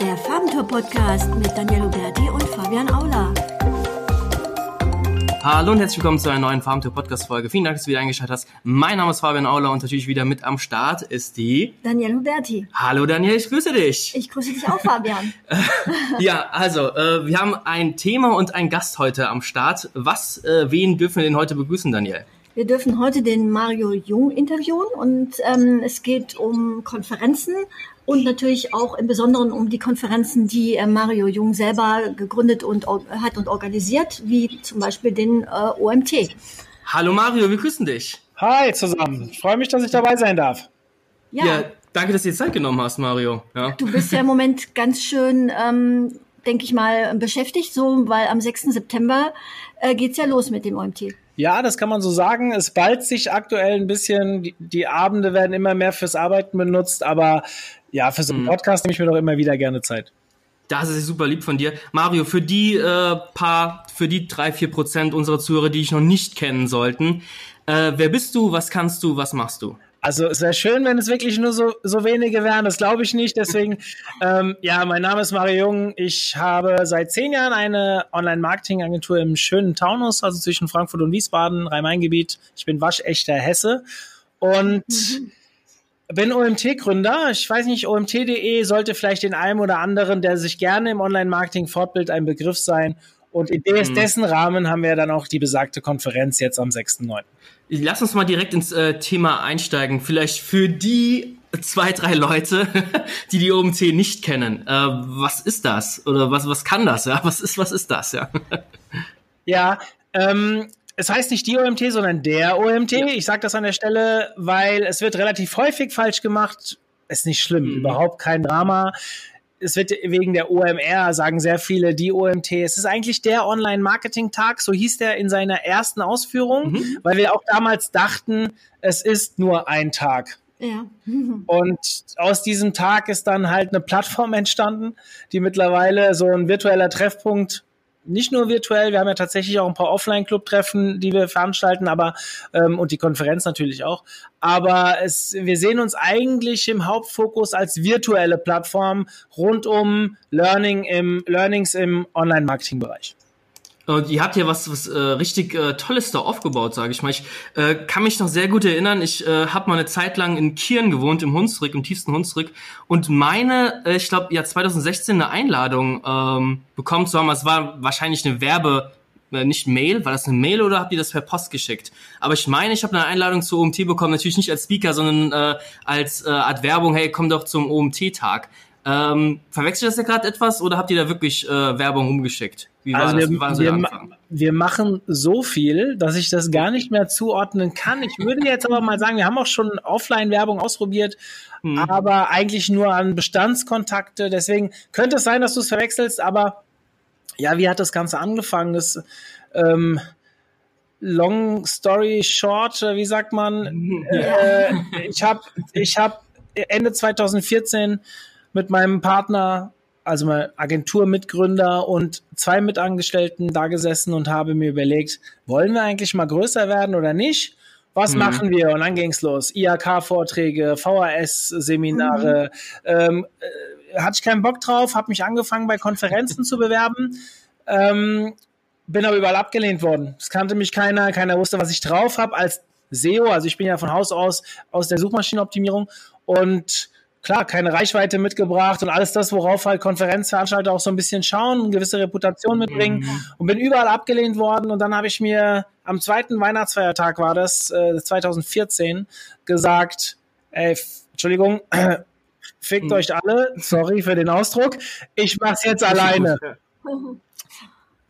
Der Farbentour Podcast mit Daniel Huberti und Fabian Aula. Hallo und herzlich willkommen zu einer neuen Farmtour Podcast Folge. Vielen Dank, dass du wieder eingeschaltet hast. Mein Name ist Fabian Aula und natürlich wieder mit am Start ist die Daniel Huberti. Hallo Daniel, ich grüße dich. Ich grüße dich auch, Fabian. ja, also äh, wir haben ein Thema und einen Gast heute am Start. Was, äh, wen dürfen wir denn heute begrüßen, Daniel? Wir dürfen heute den Mario Jung interviewen und ähm, es geht um Konferenzen und natürlich auch im Besonderen um die Konferenzen, die äh, Mario Jung selber gegründet und hat und organisiert, wie zum Beispiel den äh, OMT. Hallo Mario, wir grüßen dich. Hi zusammen. Ich freue mich, dass ich dabei sein darf. Ja, ja danke, dass du dir Zeit genommen hast, Mario. Ja. Du bist ja im Moment ganz schön, ähm, denke ich mal, beschäftigt, so, weil am 6. September äh, geht's ja los mit dem OMT. Ja, das kann man so sagen. Es ballt sich aktuell ein bisschen. Die, die Abende werden immer mehr fürs Arbeiten benutzt, aber ja, für so einen mhm. Podcast nehme ich mir doch immer wieder gerne Zeit. Das ist super lieb von dir. Mario, für die äh, paar, für die drei, vier Prozent unserer Zuhörer, die ich noch nicht kennen sollten, äh, wer bist du, was kannst du, was machst du? Also es wäre schön, wenn es wirklich nur so, so wenige wären. Das glaube ich nicht. Deswegen, ähm, ja, mein Name ist Mario Jung. Ich habe seit zehn Jahren eine Online-Marketing-Agentur im schönen Taunus, also zwischen Frankfurt und Wiesbaden, Rhein-Main-Gebiet. Ich bin waschechter Hesse und mhm. Bin OMT-Gründer. Ich weiß nicht, OMT.de sollte vielleicht den einen oder anderen, der sich gerne im Online-Marketing fortbildet, ein Begriff sein. Und in mhm. dessen Rahmen haben wir dann auch die besagte Konferenz jetzt am 6.9. Lass uns mal direkt ins äh, Thema einsteigen. Vielleicht für die zwei, drei Leute, die die OMT nicht kennen. Äh, was ist das? Oder was, was kann das? Ja? Was, ist, was ist das? Ja, ja ähm, es heißt nicht die OMT, sondern der OMT. Ja. Ich sage das an der Stelle, weil es wird relativ häufig falsch gemacht. Ist nicht schlimm, mhm. überhaupt kein Drama es wird wegen der OMR, sagen sehr viele, die OMT. Es ist eigentlich der Online-Marketing-Tag, so hieß der in seiner ersten Ausführung, mhm. weil wir auch damals dachten, es ist nur ein Tag. Ja. Und aus diesem Tag ist dann halt eine Plattform entstanden, die mittlerweile so ein virtueller Treffpunkt nicht nur virtuell, wir haben ja tatsächlich auch ein paar Offline-Club-Treffen, die wir veranstalten, aber ähm, und die Konferenz natürlich auch. Aber es, wir sehen uns eigentlich im Hauptfokus als virtuelle Plattform rund um Learning im Learnings im Online-Marketing-Bereich. Und ihr habt ja was, was äh, richtig äh, Tolles da aufgebaut, sage ich mal. Ich äh, kann mich noch sehr gut erinnern, ich äh, habe mal eine Zeit lang in Kirn gewohnt, im Hunsrück, im tiefsten Hunsrück. Und meine, äh, ich glaube, ja 2016 eine Einladung ähm, bekommen zu haben. Es war wahrscheinlich eine Werbe, äh, nicht Mail, war das eine Mail oder habt ihr das per Post geschickt? Aber ich meine, ich habe eine Einladung zur OMT bekommen, natürlich nicht als Speaker, sondern äh, als äh, Art Werbung, hey, komm doch zum OMT-Tag. Ähm, verwechselt das ja gerade etwas oder habt ihr da wirklich äh, Werbung umgeschickt? Wie war also das? Wie war so wir, wir machen so viel, dass ich das gar nicht mehr zuordnen kann. Ich würde jetzt aber mal sagen, wir haben auch schon Offline-Werbung ausprobiert, mhm. aber eigentlich nur an Bestandskontakte. Deswegen könnte es sein, dass du es verwechselst, aber ja, wie hat das Ganze angefangen? Das, ähm, long story short, wie sagt man? Ja. Äh, ich habe ich hab Ende 2014 mit meinem Partner, also mein Agenturmitgründer und zwei Mitangestellten da gesessen und habe mir überlegt, wollen wir eigentlich mal größer werden oder nicht? Was mhm. machen wir? Und dann ging's los. IHK-Vorträge, VHS-Seminare. Mhm. Ähm, äh, hatte ich keinen Bock drauf, habe mich angefangen bei Konferenzen zu bewerben. Ähm, bin aber überall abgelehnt worden. Es kannte mich keiner, keiner wusste, was ich drauf habe als SEO. Also ich bin ja von Haus aus aus der Suchmaschinenoptimierung und klar, keine Reichweite mitgebracht und alles das, worauf halt Konferenzveranstalter auch so ein bisschen schauen, eine gewisse Reputation mitbringen mhm. und bin überall abgelehnt worden und dann habe ich mir am zweiten Weihnachtsfeiertag war das, äh, 2014, gesagt, ey, Entschuldigung, fickt mhm. euch alle, sorry für den Ausdruck, ich mach's jetzt alleine.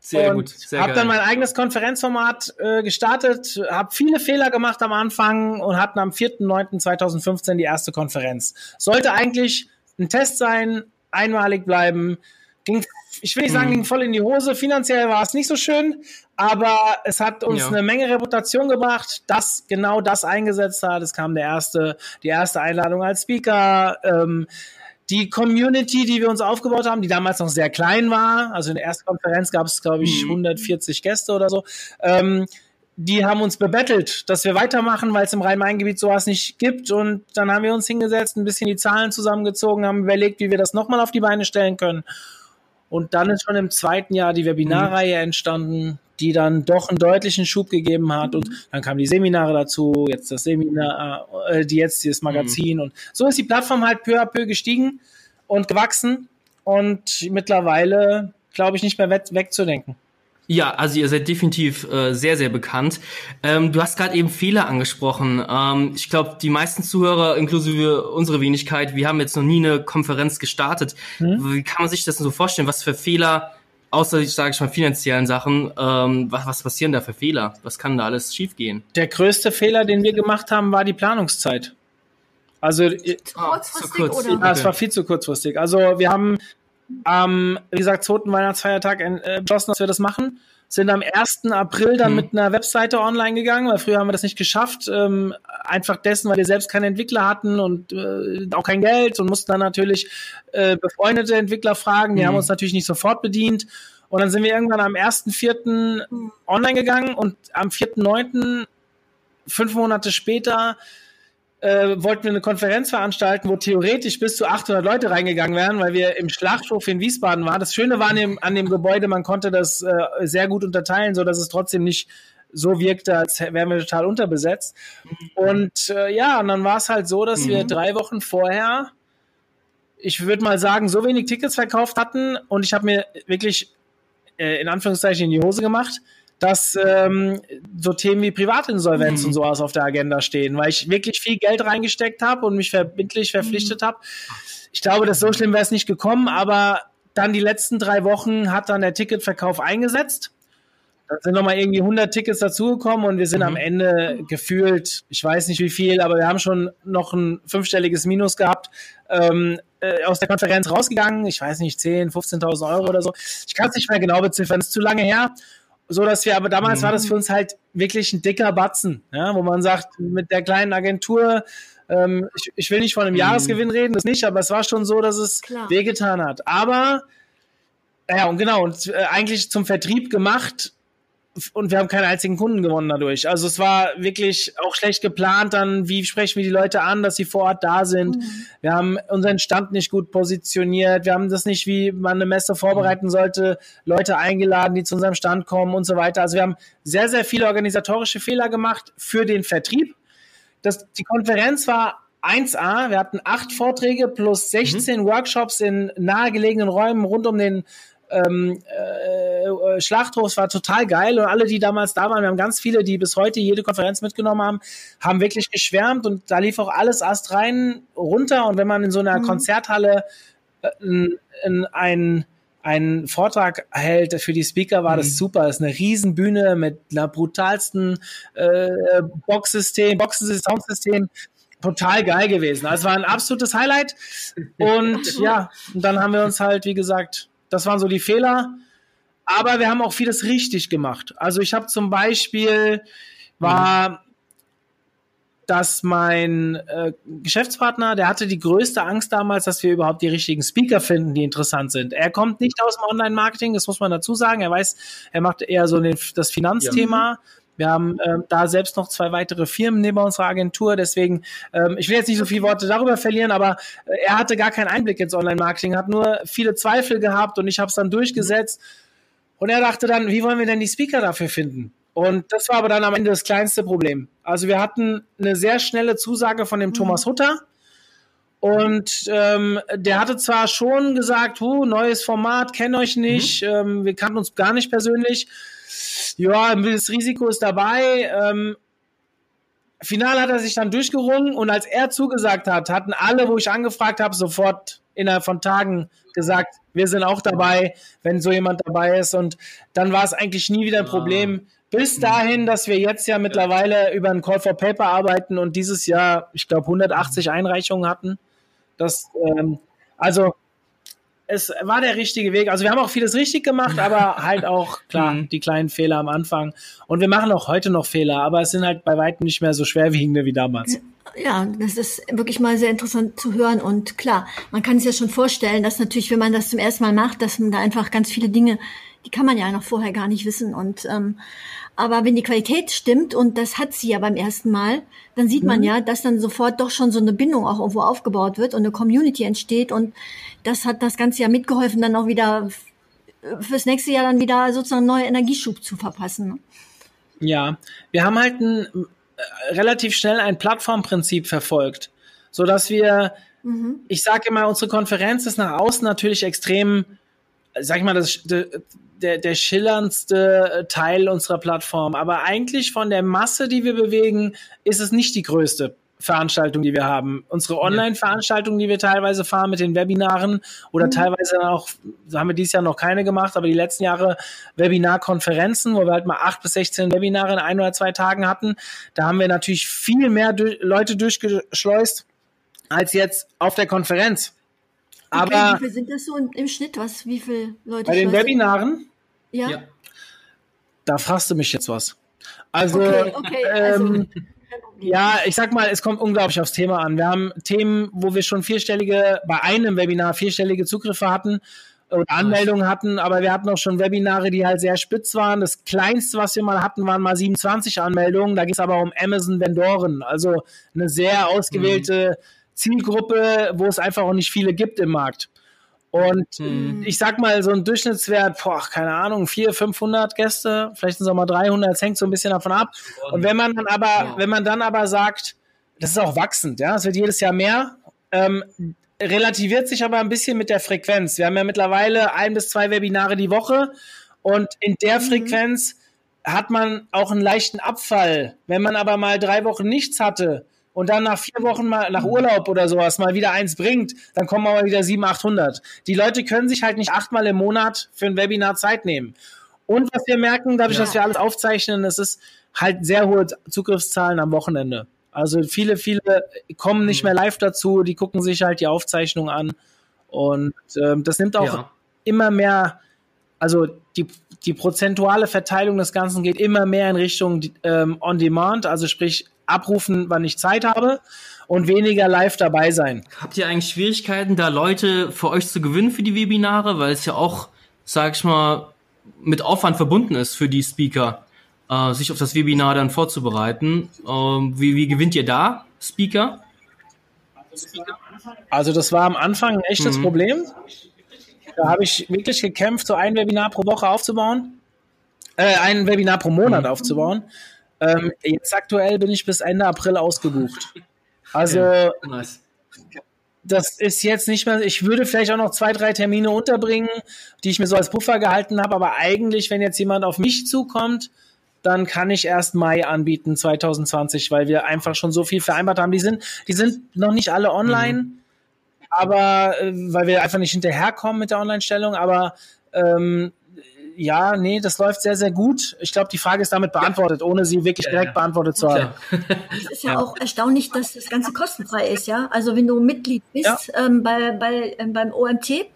Sehr und gut. Sehr habe dann mein eigenes Konferenzformat äh, gestartet, habe viele Fehler gemacht am Anfang und hatten am 4.9.2015 die erste Konferenz. Sollte eigentlich ein Test sein, einmalig bleiben. Ging, ich will nicht sagen, mhm. ging voll in die Hose. Finanziell war es nicht so schön, aber es hat uns ja. eine Menge Reputation gebracht, dass genau das eingesetzt hat. Es kam der erste, die erste Einladung als Speaker. Ähm, die Community, die wir uns aufgebaut haben, die damals noch sehr klein war, also in der ersten Konferenz gab es, glaube ich, 140 mhm. Gäste oder so, ähm, die haben uns bebettelt, dass wir weitermachen, weil es im Rhein-Main-Gebiet sowas nicht gibt. Und dann haben wir uns hingesetzt, ein bisschen die Zahlen zusammengezogen, haben überlegt, wie wir das nochmal auf die Beine stellen können. Und dann ist schon im zweiten Jahr die Webinarreihe entstanden, die dann doch einen deutlichen Schub gegeben hat. Und dann kamen die Seminare dazu, jetzt das Seminar, äh, die jetzt dieses Magazin. Mhm. Und so ist die Plattform halt peu à peu gestiegen und gewachsen und mittlerweile, glaube ich, nicht mehr wegzudenken. Ja, also ihr seid definitiv äh, sehr, sehr bekannt. Ähm, du hast gerade eben Fehler angesprochen. Ähm, ich glaube, die meisten Zuhörer, inklusive unsere Wenigkeit, wir haben jetzt noch nie eine Konferenz gestartet. Hm? Wie kann man sich das denn so vorstellen? Was für Fehler, außer, ich sage ich mal, finanziellen Sachen, ähm, was, was passieren da für Fehler? Was kann da alles schiefgehen? Der größte Fehler, den wir gemacht haben, war die Planungszeit. Also, kurzfristig kurz, oder? Ja, es war viel zu kurzfristig. Also, wir haben am, wie gesagt, zweiten Weihnachtsfeiertag äh, beschlossen, dass wir das machen. Sind am 1. April dann mhm. mit einer Webseite online gegangen, weil früher haben wir das nicht geschafft. Ähm, einfach dessen, weil wir selbst keine Entwickler hatten und äh, auch kein Geld und mussten dann natürlich äh, befreundete Entwickler fragen. Die mhm. haben uns natürlich nicht sofort bedient. Und dann sind wir irgendwann am 1.4. online gegangen und am 4.9., fünf Monate später, äh, wollten wir eine Konferenz veranstalten, wo theoretisch bis zu 800 Leute reingegangen wären, weil wir im Schlachthof in Wiesbaden waren. Das Schöne war an dem, an dem Gebäude, man konnte das äh, sehr gut unterteilen, so dass es trotzdem nicht so wirkte, als wären wir total unterbesetzt. Und äh, ja, und dann war es halt so, dass mhm. wir drei Wochen vorher, ich würde mal sagen, so wenig Tickets verkauft hatten und ich habe mir wirklich äh, in Anführungszeichen in die Hose gemacht, dass ähm, so Themen wie Privatinsolvenz mhm. und sowas auf der Agenda stehen, weil ich wirklich viel Geld reingesteckt habe und mich verbindlich verpflichtet mhm. habe. Ich glaube, dass so schlimm wäre es nicht gekommen, aber dann die letzten drei Wochen hat dann der Ticketverkauf eingesetzt. Da sind nochmal irgendwie 100 Tickets dazugekommen und wir sind mhm. am Ende gefühlt, ich weiß nicht wie viel, aber wir haben schon noch ein fünfstelliges Minus gehabt, ähm, äh, aus der Konferenz rausgegangen. Ich weiß nicht, 10, 15.000 Euro oder so. Ich kann es nicht mehr genau beziffern, es ist zu lange her so dass wir, aber damals mhm. war das mhm. für uns halt wirklich ein dicker Batzen, ja, wo man sagt, mit der kleinen Agentur, ähm, ich, ich, will nicht von einem mhm. Jahresgewinn reden, das nicht, aber es war schon so, dass es Klar. wehgetan hat. Aber, ja, und genau, und äh, eigentlich zum Vertrieb gemacht, und wir haben keinen einzigen Kunden gewonnen dadurch. Also es war wirklich auch schlecht geplant dann, wie sprechen wir die Leute an, dass sie vor Ort da sind. Mhm. Wir haben unseren Stand nicht gut positioniert. Wir haben das nicht, wie man eine Messe vorbereiten sollte, Leute eingeladen, die zu unserem Stand kommen und so weiter. Also wir haben sehr, sehr viele organisatorische Fehler gemacht für den Vertrieb. Das, die Konferenz war 1A. Wir hatten acht Vorträge plus 16 mhm. Workshops in nahegelegenen Räumen rund um den ähm, äh, Schlachthofs war total geil und alle, die damals da waren, wir haben ganz viele, die bis heute jede Konferenz mitgenommen haben, haben wirklich geschwärmt und da lief auch alles erst rein runter und wenn man in so einer mhm. Konzerthalle äh, in, in ein einen Vortrag hält für die Speaker, war mhm. das super. Das ist eine Riesenbühne mit einer brutalsten äh, Boxsystem, Boxensystem, Soundsystem. Total geil gewesen. Also war ein absolutes Highlight. Und ja, und dann haben wir uns halt, wie gesagt, das waren so die Fehler. Aber wir haben auch vieles richtig gemacht. Also ich habe zum Beispiel war, mhm. dass mein äh, Geschäftspartner, der hatte die größte Angst damals, dass wir überhaupt die richtigen Speaker finden, die interessant sind. Er kommt nicht aus dem Online-Marketing, das muss man dazu sagen. Er weiß, er macht eher so den, das Finanzthema. Ja. Wir haben ähm, da selbst noch zwei weitere Firmen neben unserer Agentur. Deswegen, ähm, ich will jetzt nicht so viele Worte darüber verlieren, aber äh, er hatte gar keinen Einblick ins Online-Marketing, hat nur viele Zweifel gehabt und ich habe es dann durchgesetzt. Und er dachte dann, wie wollen wir denn die Speaker dafür finden? Und das war aber dann am Ende das kleinste Problem. Also wir hatten eine sehr schnelle Zusage von dem mhm. Thomas Hutter. Und ähm, der hatte zwar schon gesagt, huh, neues Format, kenne euch nicht, mhm. ähm, wir kannten uns gar nicht persönlich ja, das Risiko ist dabei. Ähm, final hat er sich dann durchgerungen und als er zugesagt hat, hatten alle, wo ich angefragt habe, sofort innerhalb von Tagen gesagt, wir sind auch dabei, wenn so jemand dabei ist. Und dann war es eigentlich nie wieder ein Problem. Bis dahin, dass wir jetzt ja mittlerweile über ein Call for Paper arbeiten und dieses Jahr, ich glaube, 180 Einreichungen hatten. Das, ähm, also es war der richtige Weg. Also wir haben auch vieles richtig gemacht, aber halt auch, klar, mhm. die kleinen Fehler am Anfang. Und wir machen auch heute noch Fehler, aber es sind halt bei weitem nicht mehr so schwerwiegende wie damals. Ja, das ist wirklich mal sehr interessant zu hören. Und klar, man kann sich ja schon vorstellen, dass natürlich, wenn man das zum ersten Mal macht, dass man da einfach ganz viele Dinge die kann man ja noch vorher gar nicht wissen. Und ähm, aber wenn die Qualität stimmt, und das hat sie ja beim ersten Mal, dann sieht man mhm. ja, dass dann sofort doch schon so eine Bindung auch irgendwo aufgebaut wird und eine Community entsteht. Und das hat das Ganze ja mitgeholfen, dann auch wieder fürs nächste Jahr dann wieder sozusagen neue Energieschub zu verpassen. Ne? Ja, wir haben halt ein, äh, relativ schnell ein Plattformprinzip verfolgt, so dass wir, mhm. ich sage immer, unsere Konferenz ist nach außen natürlich extrem, sag ich mal, das, der, der schillerndste Teil unserer Plattform. Aber eigentlich von der Masse, die wir bewegen, ist es nicht die größte Veranstaltung, die wir haben. Unsere Online-Veranstaltungen, die wir teilweise fahren mit den Webinaren oder mhm. teilweise auch, so haben wir dieses Jahr noch keine gemacht, aber die letzten Jahre Webinar-Konferenzen, wo wir halt mal acht bis 16 Webinare in ein oder zwei Tagen hatten. Da haben wir natürlich viel mehr Leute durchgeschleust als jetzt auf der Konferenz. Okay, aber wie viel sind das so im Schnitt? Was, wie viele Leute? Bei den Webinaren? Ja. ja. Da fragst du mich jetzt was. Also, okay, okay, also ähm, ja, ich sag mal, es kommt unglaublich aufs Thema an. Wir haben Themen, wo wir schon vierstellige, bei einem Webinar vierstellige Zugriffe hatten oder Anmeldungen hatten, aber wir hatten auch schon Webinare, die halt sehr spitz waren. Das kleinste, was wir mal hatten, waren mal 27 Anmeldungen. Da geht es aber um Amazon-Vendoren, also eine sehr ausgewählte mhm. Zielgruppe, wo es einfach auch nicht viele gibt im Markt. Und hm. ich sag mal, so ein Durchschnittswert, boah, keine Ahnung, 400, 500 Gäste, vielleicht sind es auch mal 300, es hängt so ein bisschen davon ab. Und wenn man dann aber, ja. wenn man dann aber sagt, das ist auch wachsend, ja, es wird jedes Jahr mehr, ähm, relativiert sich aber ein bisschen mit der Frequenz. Wir haben ja mittlerweile ein bis zwei Webinare die Woche und in der mhm. Frequenz hat man auch einen leichten Abfall. Wenn man aber mal drei Wochen nichts hatte, und dann nach vier Wochen mal nach Urlaub oder sowas mal wieder eins bringt, dann kommen aber wieder 700, 800. Die Leute können sich halt nicht achtmal im Monat für ein Webinar Zeit nehmen. Und was wir merken, dadurch, ja. dass wir alles aufzeichnen, es ist halt sehr hohe Zugriffszahlen am Wochenende. Also viele, viele kommen nicht mhm. mehr live dazu, die gucken sich halt die Aufzeichnung an. Und ähm, das nimmt auch ja. immer mehr, also die, die prozentuale Verteilung des Ganzen geht immer mehr in Richtung ähm, On Demand, also sprich abrufen, wann ich Zeit habe und weniger live dabei sein. Habt ihr eigentlich Schwierigkeiten, da Leute für euch zu gewinnen für die Webinare, weil es ja auch, sag ich mal, mit Aufwand verbunden ist für die Speaker, äh, sich auf das Webinar dann vorzubereiten. Ähm, wie, wie gewinnt ihr da Speaker? Also das war am Anfang ein echtes mhm. Problem. Da habe ich wirklich gekämpft, so ein Webinar pro Woche aufzubauen, äh, ein Webinar pro Monat mhm. aufzubauen. Ähm, jetzt aktuell bin ich bis Ende April ausgebucht. Also ja, nice. das ist jetzt nicht mehr. Ich würde vielleicht auch noch zwei, drei Termine unterbringen, die ich mir so als Puffer gehalten habe. Aber eigentlich, wenn jetzt jemand auf mich zukommt, dann kann ich erst Mai anbieten 2020, weil wir einfach schon so viel vereinbart haben. Die sind, die sind noch nicht alle online, mhm. aber äh, weil wir einfach nicht hinterherkommen mit der Online-Stellung. Aber ähm, ja, nee, das läuft sehr, sehr gut. Ich glaube, die Frage ist damit beantwortet, ja. ohne sie wirklich direkt ja, beantwortet zu haben. Es ist ja, auch erstaunlich, dass das Ganze kostenfrei ist, ja. Also wenn du Mitglied bist ähm, bei, bei, ähm, beim OMT,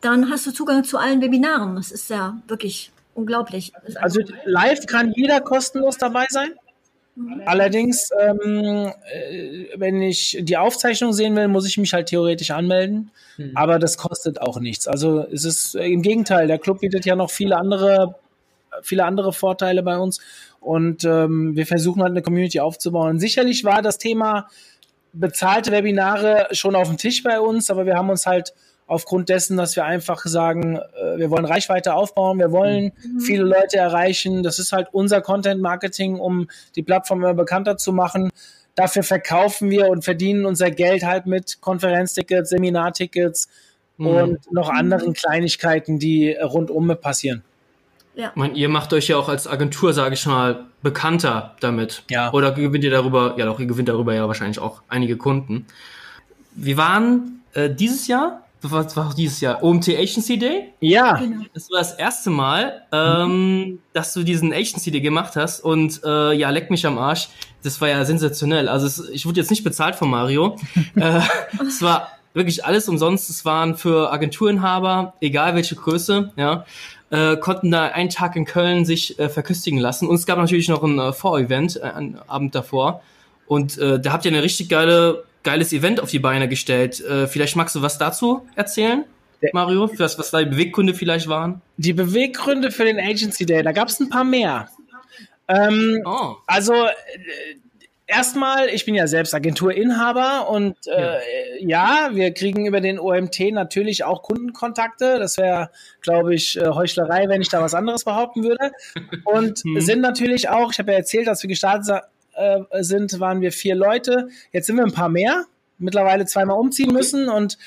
dann hast du Zugang zu allen Webinaren. Das ist ja wirklich unglaublich. Also live kann jeder kostenlos dabei sein. Allerdings, ähm, äh, wenn ich die Aufzeichnung sehen will, muss ich mich halt theoretisch anmelden. Mhm. Aber das kostet auch nichts. Also es ist äh, im Gegenteil, der Club bietet ja noch viele andere, viele andere Vorteile bei uns. Und ähm, wir versuchen halt eine Community aufzubauen. Sicherlich war das Thema bezahlte Webinare schon auf dem Tisch bei uns, aber wir haben uns halt aufgrund dessen, dass wir einfach sagen, äh, wir wollen Reichweite aufbauen, wir wollen mhm. viele Leute erreichen. Das ist halt unser Content Marketing, um die Plattform immer bekannter zu machen. Dafür verkaufen wir und verdienen unser Geld halt mit Konferenztickets, Seminartickets mhm. und noch anderen Kleinigkeiten, die rundum passieren. Ja. Ich meine, ihr macht euch ja auch als Agentur, sage ich mal, bekannter damit. Ja. Oder gewinnt ihr darüber, ja doch, ihr gewinnt darüber ja wahrscheinlich auch einige Kunden. Wir waren äh, dieses Jahr was war dieses Jahr? OMT Agency Day? Ja. Genau. Das war das erste Mal, ähm, mhm. dass du diesen Agency Day gemacht hast und äh, ja, leck mich am Arsch. Das war ja sensationell. Also es, ich wurde jetzt nicht bezahlt von Mario. äh, es war wirklich alles umsonst. Es waren für Agenturinhaber, egal welche Größe, ja, äh, konnten da einen Tag in Köln sich äh, verköstigen lassen. Und es gab natürlich noch ein äh, Vorevent, äh, einen Abend davor. Und äh, da habt ihr eine richtig geile geiles Event auf die Beine gestellt. Äh, vielleicht magst du was dazu erzählen? Mario? Was, was deine Beweggründe vielleicht waren? Die Beweggründe für den Agency Day, da gab es ein paar mehr. Ähm, oh. Also äh, erstmal, ich bin ja selbst Agenturinhaber und äh, ja. ja. wir kriegen über den OMT natürlich auch Kundenkontakte. Das wäre, glaube ich, äh, Heuchlerei, wenn ich da was anderes behaupten würde. Und hm. sind natürlich auch, ich habe ja erzählt, dass wir gestartet äh, sind, waren wir vier Leute. Jetzt sind wir ein paar mehr. Mittlerweile zweimal umziehen müssen und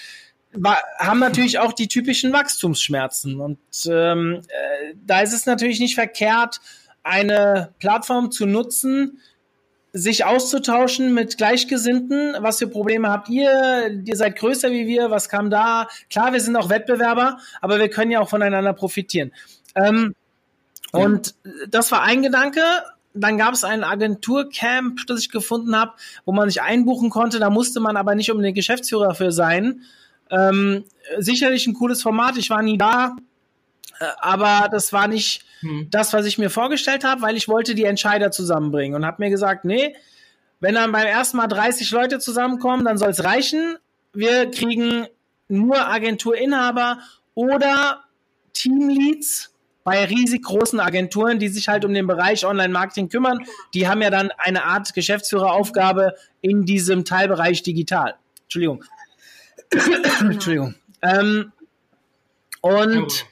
haben natürlich auch die typischen Wachstumsschmerzen. Und ähm, äh, da ist es natürlich nicht verkehrt, eine Plattform zu nutzen, sich auszutauschen mit Gleichgesinnten. Was für Probleme habt ihr? Ihr seid größer wie wir. Was kam da? Klar, wir sind auch Wettbewerber, aber wir können ja auch voneinander profitieren. Ähm, ja. Und das war ein Gedanke. Dann gab es ein Agenturcamp, das ich gefunden habe, wo man sich einbuchen konnte. Da musste man aber nicht unbedingt Geschäftsführer für sein. Ähm, sicherlich ein cooles Format. Ich war nie da, äh, aber das war nicht hm. das, was ich mir vorgestellt habe, weil ich wollte die Entscheider zusammenbringen und habe mir gesagt, nee, wenn dann beim ersten Mal 30 Leute zusammenkommen, dann soll es reichen. Wir kriegen nur Agenturinhaber oder Teamleads bei riesig großen Agenturen, die sich halt um den Bereich Online-Marketing kümmern. Die haben ja dann eine Art Geschäftsführeraufgabe in diesem Teilbereich digital. Entschuldigung. Entschuldigung. Ähm, und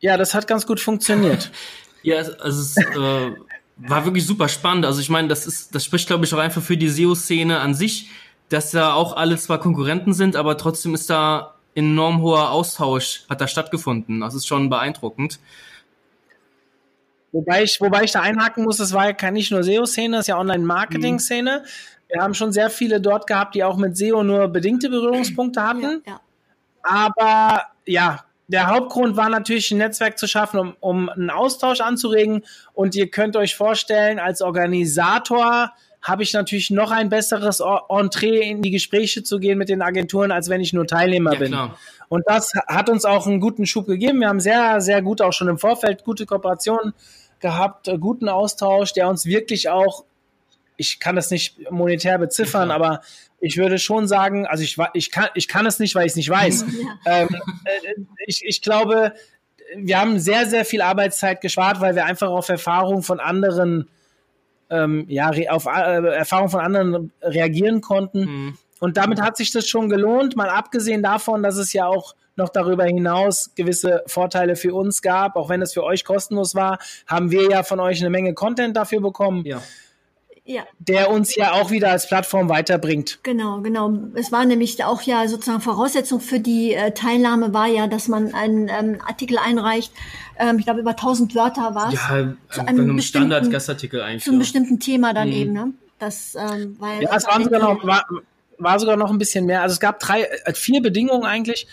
ja, das hat ganz gut funktioniert. Ja, also es äh, war wirklich super spannend. Also ich meine, das ist, das spricht, glaube ich, auch einfach für die SEO-Szene an sich, dass da auch alle zwar Konkurrenten sind, aber trotzdem ist da enorm hoher Austausch, hat da stattgefunden. Das ist schon beeindruckend. Wobei ich, wobei ich da einhaken muss, das war ja kein, nicht nur SEO-Szene, das ist ja Online-Marketing-Szene. Wir haben schon sehr viele dort gehabt, die auch mit SEO nur bedingte Berührungspunkte hatten. Ja, ja. Aber ja, der Hauptgrund war natürlich, ein Netzwerk zu schaffen, um, um einen Austausch anzuregen. Und ihr könnt euch vorstellen, als Organisator habe ich natürlich noch ein besseres Entree in die Gespräche zu gehen mit den Agenturen, als wenn ich nur Teilnehmer ja, bin. Klar. Und das hat uns auch einen guten Schub gegeben. Wir haben sehr, sehr gut auch schon im Vorfeld gute Kooperationen gehabt, äh, guten Austausch, der uns wirklich auch, ich kann das nicht monetär beziffern, ja. aber ich würde schon sagen, also ich, ich, kann, ich kann es nicht, weil ich es nicht weiß. Ja. Ähm, äh, ich, ich glaube, wir haben sehr, sehr viel Arbeitszeit gespart, weil wir einfach auf Erfahrung von anderen, ähm, ja, auf äh, Erfahrung von anderen reagieren konnten. Mhm. Und damit hat sich das schon gelohnt, mal abgesehen davon, dass es ja auch noch darüber hinaus gewisse Vorteile für uns gab, auch wenn es für euch kostenlos war, haben wir ja von euch eine Menge Content dafür bekommen. Ja ja. der uns ja auch wieder als Plattform weiterbringt. Genau, genau. Es war nämlich auch ja sozusagen Voraussetzung für die äh, Teilnahme war ja, dass man einen ähm, Artikel einreicht. Ähm, ich glaube über 1000 Wörter war es. Ja, zu einem, einem Standard-Gastartikel eigentlich. Zu einem bestimmten Thema dann mhm. eben. Ne? Das ähm, war ja, ja es waren sogar noch, war, war sogar noch ein bisschen mehr. Also es gab drei, äh, vier Bedingungen eigentlich.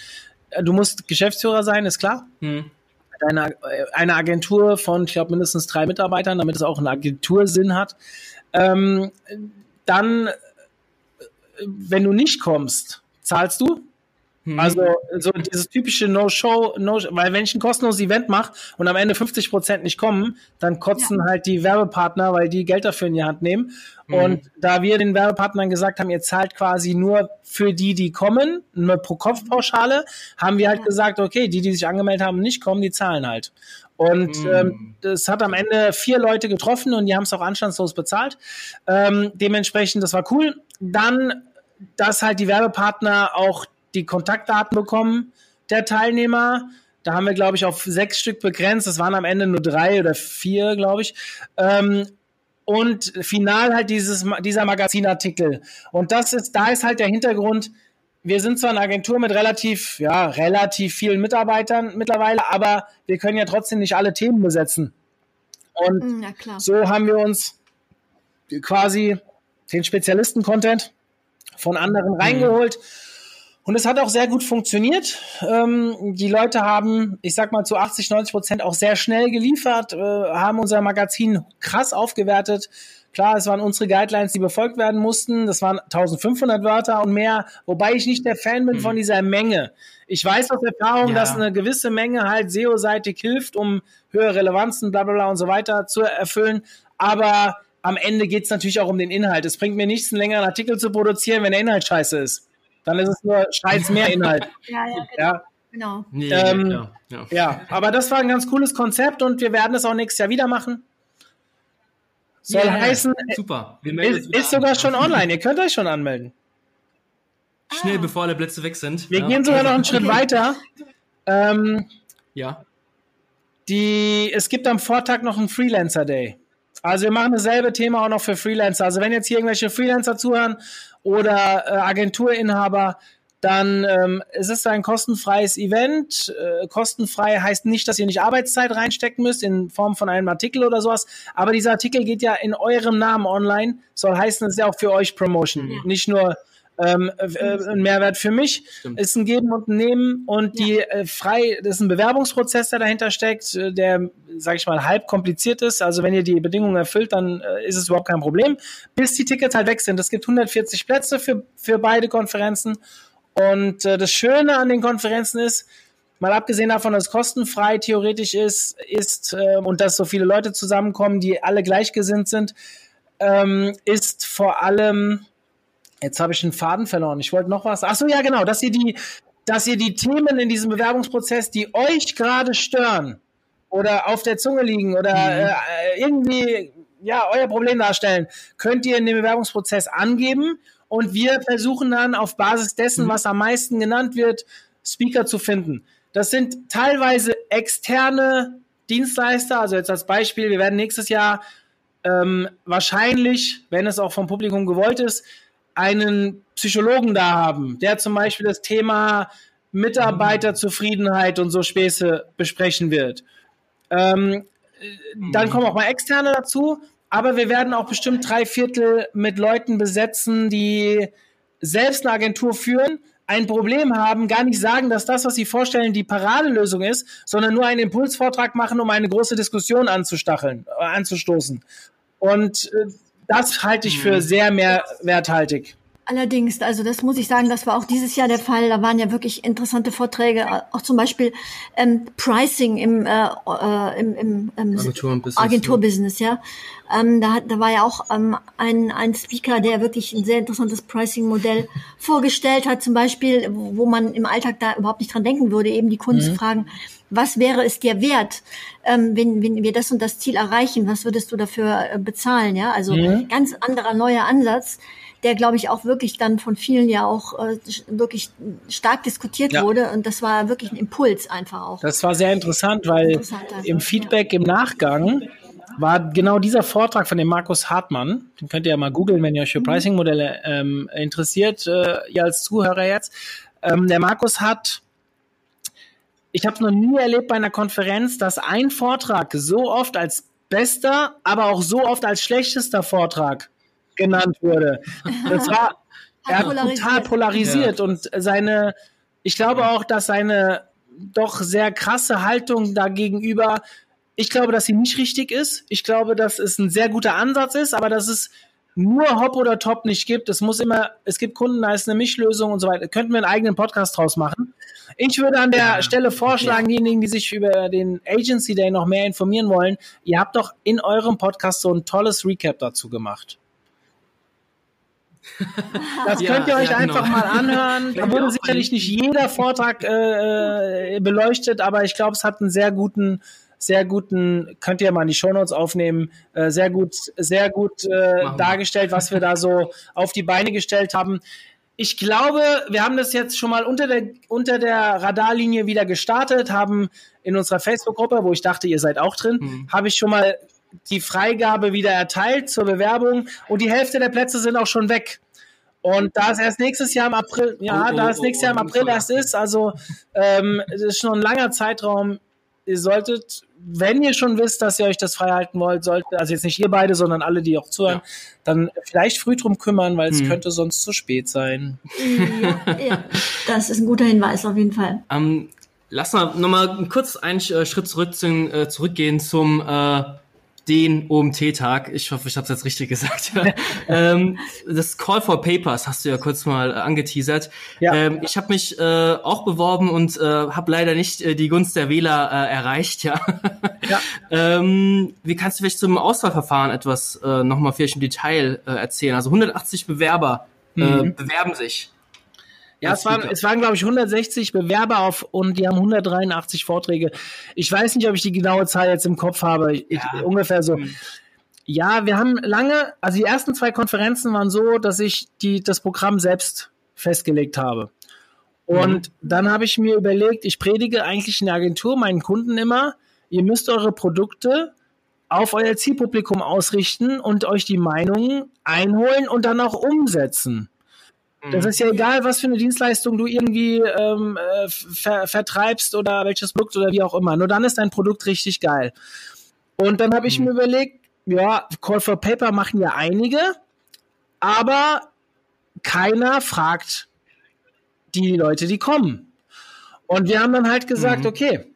Äh, du musst Geschäftsführer sein, ist klar. Mhm eine, äh, eine Agentur von, ich glaube, mindestens drei Mitarbeitern, damit es auch einen Agentursinn hat. Ähm, dann, wenn du nicht kommst, zahlst du. Mhm. Also so dieses typische No-Show, no, weil wenn ich ein kostenloses Event mache und am Ende 50 Prozent nicht kommen, dann kotzen ja. halt die Werbepartner, weil die Geld dafür in die Hand nehmen. Mhm. Und da wir den Werbepartnern gesagt haben, ihr zahlt quasi nur für die, die kommen, eine Pro-Kopf-Pauschale, haben wir halt ja. gesagt, okay, die, die sich angemeldet haben und nicht kommen, die zahlen halt. Und mm. ähm, das hat am Ende vier Leute getroffen und die haben es auch anstandslos bezahlt. Ähm, dementsprechend, das war cool. Dann, dass halt die Werbepartner auch die Kontaktdaten bekommen der Teilnehmer. Da haben wir, glaube ich, auf sechs Stück begrenzt. Das waren am Ende nur drei oder vier, glaube ich. Ähm, und final halt dieses, dieser Magazinartikel. Und das ist, da ist halt der Hintergrund, wir sind zwar eine Agentur mit relativ, ja, relativ vielen Mitarbeitern mittlerweile, aber wir können ja trotzdem nicht alle Themen besetzen. Und hm, so haben wir uns quasi den Spezialisten-Content von anderen mhm. reingeholt. Und es hat auch sehr gut funktioniert. Ähm, die Leute haben, ich sag mal, zu 80, 90 Prozent auch sehr schnell geliefert, äh, haben unser Magazin krass aufgewertet, Klar, es waren unsere Guidelines, die befolgt werden mussten. Das waren 1500 Wörter und mehr, wobei ich nicht der Fan bin mhm. von dieser Menge. Ich weiß aus Erfahrung, ja. dass eine gewisse Menge halt SEO-seitig hilft, um höhere Relevanzen, bla bla bla und so weiter zu erfüllen. Aber am Ende geht es natürlich auch um den Inhalt. Es bringt mir nichts, einen längeren Artikel zu produzieren, wenn der Inhalt scheiße ist. Dann ist es nur scheiß mehr Inhalt. ja, ja, genau. Ja. Genau. Nee, ähm, ja, ja. ja, aber das war ein ganz cooles Konzept und wir werden es auch nächstes Jahr wieder machen. Soll yeah, heißen, super. ist, ist sogar schon online. Ihr könnt euch schon anmelden. Schnell, ah. bevor alle Plätze weg sind. Wir ja. gehen sogar noch einen Schritt okay. weiter. Ähm, ja. Die, es gibt am Vortag noch einen Freelancer Day. Also wir machen dasselbe Thema auch noch für Freelancer. Also wenn jetzt hier irgendwelche Freelancer zuhören oder äh, Agenturinhaber, dann ähm, es ist ein kostenfreies Event. Äh, kostenfrei heißt nicht, dass ihr nicht Arbeitszeit reinstecken müsst in Form von einem Artikel oder sowas. Aber dieser Artikel geht ja in eurem Namen online. Soll heißen, es ist ja auch für euch Promotion, ja. nicht nur ähm, äh, ein Mehrwert für mich. Stimmt. Ist ein Geben und ein Nehmen und ja. die äh, frei, das ist ein Bewerbungsprozess, der dahinter steckt, äh, der, sage ich mal, halb kompliziert ist. Also wenn ihr die Bedingungen erfüllt, dann äh, ist es überhaupt kein Problem. Bis die Tickets halt weg sind. Es gibt 140 Plätze für, für beide Konferenzen und äh, das Schöne an den Konferenzen ist, mal abgesehen davon, dass es kostenfrei theoretisch ist, ist äh, und dass so viele Leute zusammenkommen, die alle gleichgesinnt sind, ähm, ist vor allem, jetzt habe ich einen Faden verloren, ich wollte noch was, ach so, ja genau, dass ihr die, dass ihr die Themen in diesem Bewerbungsprozess, die euch gerade stören oder auf der Zunge liegen oder mhm. äh, irgendwie ja euer Problem darstellen, könnt ihr in dem Bewerbungsprozess angeben und wir versuchen dann auf Basis dessen, mhm. was am meisten genannt wird, Speaker zu finden. Das sind teilweise externe Dienstleister, also jetzt als Beispiel, wir werden nächstes Jahr ähm, wahrscheinlich, wenn es auch vom Publikum gewollt ist, einen Psychologen da haben, der zum Beispiel das Thema Mitarbeiterzufriedenheit und so Späße besprechen wird. Ähm, dann mhm. kommen auch mal externe dazu aber wir werden auch bestimmt drei Viertel mit Leuten besetzen, die selbst eine Agentur führen, ein Problem haben, gar nicht sagen, dass das, was sie vorstellen, die Paradelösung ist, sondern nur einen Impulsvortrag machen, um eine große Diskussion anzustacheln, äh, anzustoßen. Und äh, das halte ich für mhm. sehr mehrwerthaltig. Allerdings, also das muss ich sagen, das war auch dieses Jahr der Fall. Da waren ja wirklich interessante Vorträge, auch zum Beispiel ähm, Pricing im, äh, äh im, im, im Agenturbusiness, Agenturbusiness ja. Ähm, da, da war ja auch ähm, ein, ein Speaker, der wirklich ein sehr interessantes Pricing-Modell vorgestellt hat, zum Beispiel, wo man im Alltag da überhaupt nicht dran denken würde, eben die Kunden mhm. zu fragen, was wäre es dir wert, ähm, wenn, wenn wir das und das Ziel erreichen, was würdest du dafür äh, bezahlen, ja? Also mhm. ganz anderer neuer Ansatz der, glaube ich, auch wirklich dann von vielen ja auch äh, wirklich stark diskutiert ja. wurde. Und das war wirklich ein Impuls einfach auch. Das war sehr interessant, weil also, im Feedback ja. im Nachgang war genau dieser Vortrag von dem Markus Hartmann, den könnt ihr ja mal googeln, wenn ihr euch für mhm. Pricing-Modelle ähm, interessiert, äh, ihr als Zuhörer jetzt. Ähm, der Markus hat ich habe noch nie erlebt bei einer Konferenz, dass ein Vortrag so oft als bester, aber auch so oft als schlechtester Vortrag genannt wurde. Das war er hat polarisiert. total polarisiert ja. und seine, ich glaube auch, dass seine doch sehr krasse Haltung dagegenüber, ich glaube, dass sie nicht richtig ist. Ich glaube, dass es ein sehr guter Ansatz ist, aber dass es nur Hop oder Top nicht gibt. Es muss immer, es gibt Kunden, da ist eine Mischlösung und so weiter. Könnten wir einen eigenen Podcast draus machen. Ich würde an der ja. Stelle vorschlagen, diejenigen, die sich über den Agency Day noch mehr informieren wollen, ihr habt doch in eurem Podcast so ein tolles Recap dazu gemacht. Das ja, könnt ihr euch ja, einfach genau. mal anhören. Da wurde sicherlich nicht jeder Vortrag äh, äh, beleuchtet, aber ich glaube, es hat einen sehr guten, sehr guten, könnt ihr mal in die Shownotes aufnehmen, äh, sehr gut, sehr gut äh, dargestellt, was wir da so auf die Beine gestellt haben. Ich glaube, wir haben das jetzt schon mal unter der, unter der Radarlinie wieder gestartet, haben in unserer Facebook-Gruppe, wo ich dachte, ihr seid auch drin, mhm. habe ich schon mal die Freigabe wieder erteilt zur Bewerbung und die Hälfte der Plätze sind auch schon weg. Und da es erst nächstes Jahr im April, ja, oh, oh, da es nächstes Jahr im oh, April erst ist, also ähm, es ist schon ein langer Zeitraum. Ihr solltet, wenn ihr schon wisst, dass ihr euch das freihalten wollt, solltet, also jetzt nicht ihr beide, sondern alle, die auch zuhören, ja. dann vielleicht früh drum kümmern, weil es hm. könnte sonst zu spät sein. Ja, ja, das ist ein guter Hinweis auf jeden Fall. Ähm, lass mal nochmal kurz einen äh, Schritt zurück, äh, zurückgehen zum äh, den OMT-Tag. Ich hoffe, ich habe es jetzt richtig gesagt. ähm, das Call for Papers hast du ja kurz mal äh, angeteasert. Ja. Ähm, ich habe mich äh, auch beworben und äh, habe leider nicht äh, die Gunst der Wähler äh, erreicht. Ja. ja. ähm, wie kannst du vielleicht zum Auswahlverfahren etwas äh, nochmal vielleicht im Detail äh, erzählen? Also 180 Bewerber äh, mhm. bewerben sich. Ja, es waren, es waren, glaube ich, 160 Bewerber auf und die haben 183 Vorträge. Ich weiß nicht, ob ich die genaue Zahl jetzt im Kopf habe. Ich, ja. ungefähr so. Mhm. Ja, wir haben lange, also die ersten zwei Konferenzen waren so, dass ich die, das Programm selbst festgelegt habe. Und mhm. dann habe ich mir überlegt, ich predige eigentlich in der Agentur meinen Kunden immer, ihr müsst eure Produkte auf euer Zielpublikum ausrichten und euch die Meinungen einholen und dann auch umsetzen. Das mhm. ist ja egal, was für eine Dienstleistung du irgendwie ähm, äh, ver vertreibst oder welches Produkt oder wie auch immer. Nur dann ist dein Produkt richtig geil. Und dann habe ich mhm. mir überlegt, ja, Call for Paper machen ja einige, aber keiner fragt die Leute, die kommen. Und wir haben dann halt gesagt, mhm. okay,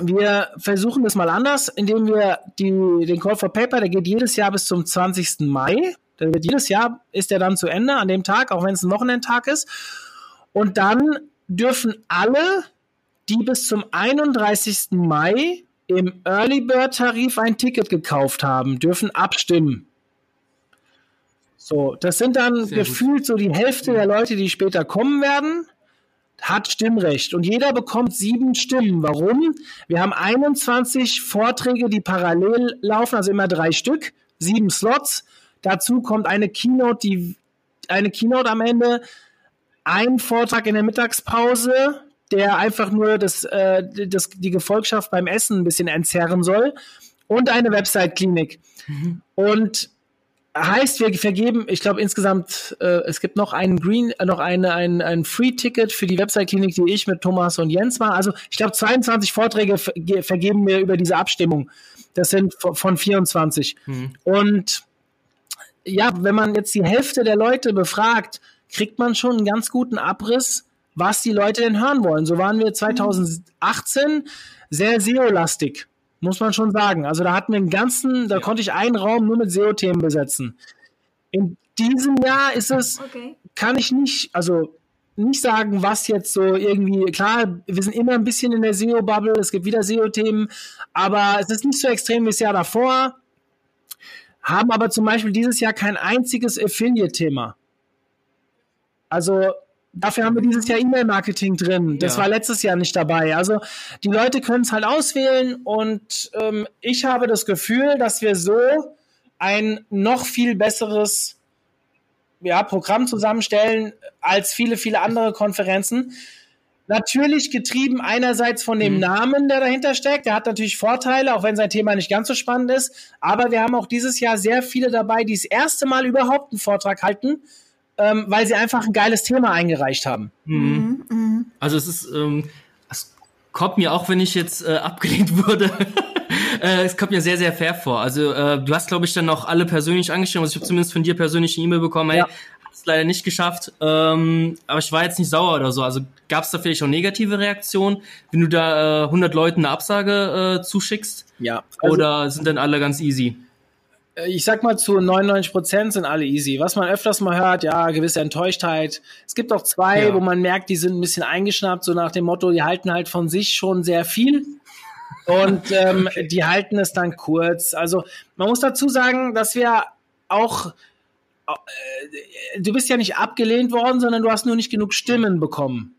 wir versuchen das mal anders, indem wir die, den Call for Paper, der geht jedes Jahr bis zum 20. Mai. Wird jedes Jahr ist der dann zu Ende an dem Tag, auch wenn es ein Wochenendtag ist. Und dann dürfen alle, die bis zum 31. Mai im Early Bird Tarif ein Ticket gekauft haben, dürfen abstimmen. So, das sind dann Sehr gefühlt gut. so die Hälfte der Leute, die später kommen werden, hat Stimmrecht. Und jeder bekommt sieben Stimmen. Warum? Wir haben 21 Vorträge, die parallel laufen, also immer drei Stück, sieben Slots. Dazu kommt eine Keynote, die eine Keynote am Ende, ein Vortrag in der Mittagspause, der einfach nur das, äh, das, die Gefolgschaft beim Essen ein bisschen entzerren soll und eine Website-Klinik. Mhm. Und heißt, wir vergeben, ich glaube insgesamt, äh, es gibt noch einen Green, äh, noch eine, ein, ein Free-Ticket für die Website-Klinik, die ich mit Thomas und Jens war. Also ich glaube 22 Vorträge vergeben wir über diese Abstimmung. Das sind von 24. Mhm. Und ja, wenn man jetzt die Hälfte der Leute befragt, kriegt man schon einen ganz guten Abriss, was die Leute denn hören wollen. So waren wir 2018 sehr SEO-lastig, muss man schon sagen. Also da hatten wir einen ganzen, da ja. konnte ich einen Raum nur mit SEO-Themen besetzen. In diesem Jahr ist es, okay. kann ich nicht, also nicht sagen, was jetzt so irgendwie, klar, wir sind immer ein bisschen in der SEO-Bubble, es gibt wieder SEO-Themen, aber es ist nicht so extrem wie das Jahr davor, haben aber zum Beispiel dieses Jahr kein einziges Affiliate-Thema. Also Dafür haben wir dieses Jahr E-Mail-Marketing drin. Das ja. war letztes Jahr nicht dabei. Also die Leute können es halt auswählen und ähm, ich habe das Gefühl, dass wir so ein noch viel besseres ja, Programm zusammenstellen als viele, viele andere Konferenzen. Natürlich getrieben einerseits von dem mhm. Namen, der dahinter steckt. Der hat natürlich Vorteile, auch wenn sein Thema nicht ganz so spannend ist. Aber wir haben auch dieses Jahr sehr viele dabei, die das erste Mal überhaupt einen Vortrag halten ähm, weil sie einfach ein geiles Thema eingereicht haben. Mhm. Mhm. Also es ist, ähm, es kommt mir auch, wenn ich jetzt äh, abgelehnt wurde, äh, es kommt mir sehr, sehr fair vor. Also äh, du hast, glaube ich, dann auch alle persönlich angeschrieben. Also ich habe zumindest von dir persönlich eine E-Mail bekommen, hey, ja. Hast leider nicht geschafft, ähm, aber ich war jetzt nicht sauer oder so. Also gab es da vielleicht auch negative Reaktionen, wenn du da äh, 100 Leuten eine Absage äh, zuschickst? Ja. Also, oder sind dann alle ganz easy? Äh, ich sag mal zu 99 Prozent sind alle easy. Was man öfters mal hört, ja, gewisse Enttäuschtheit. Es gibt auch zwei, ja. wo man merkt, die sind ein bisschen eingeschnappt, so nach dem Motto, die halten halt von sich schon sehr viel. Und ähm, die halten es dann kurz. Also man muss dazu sagen, dass wir auch, du bist ja nicht abgelehnt worden, sondern du hast nur nicht genug Stimmen bekommen.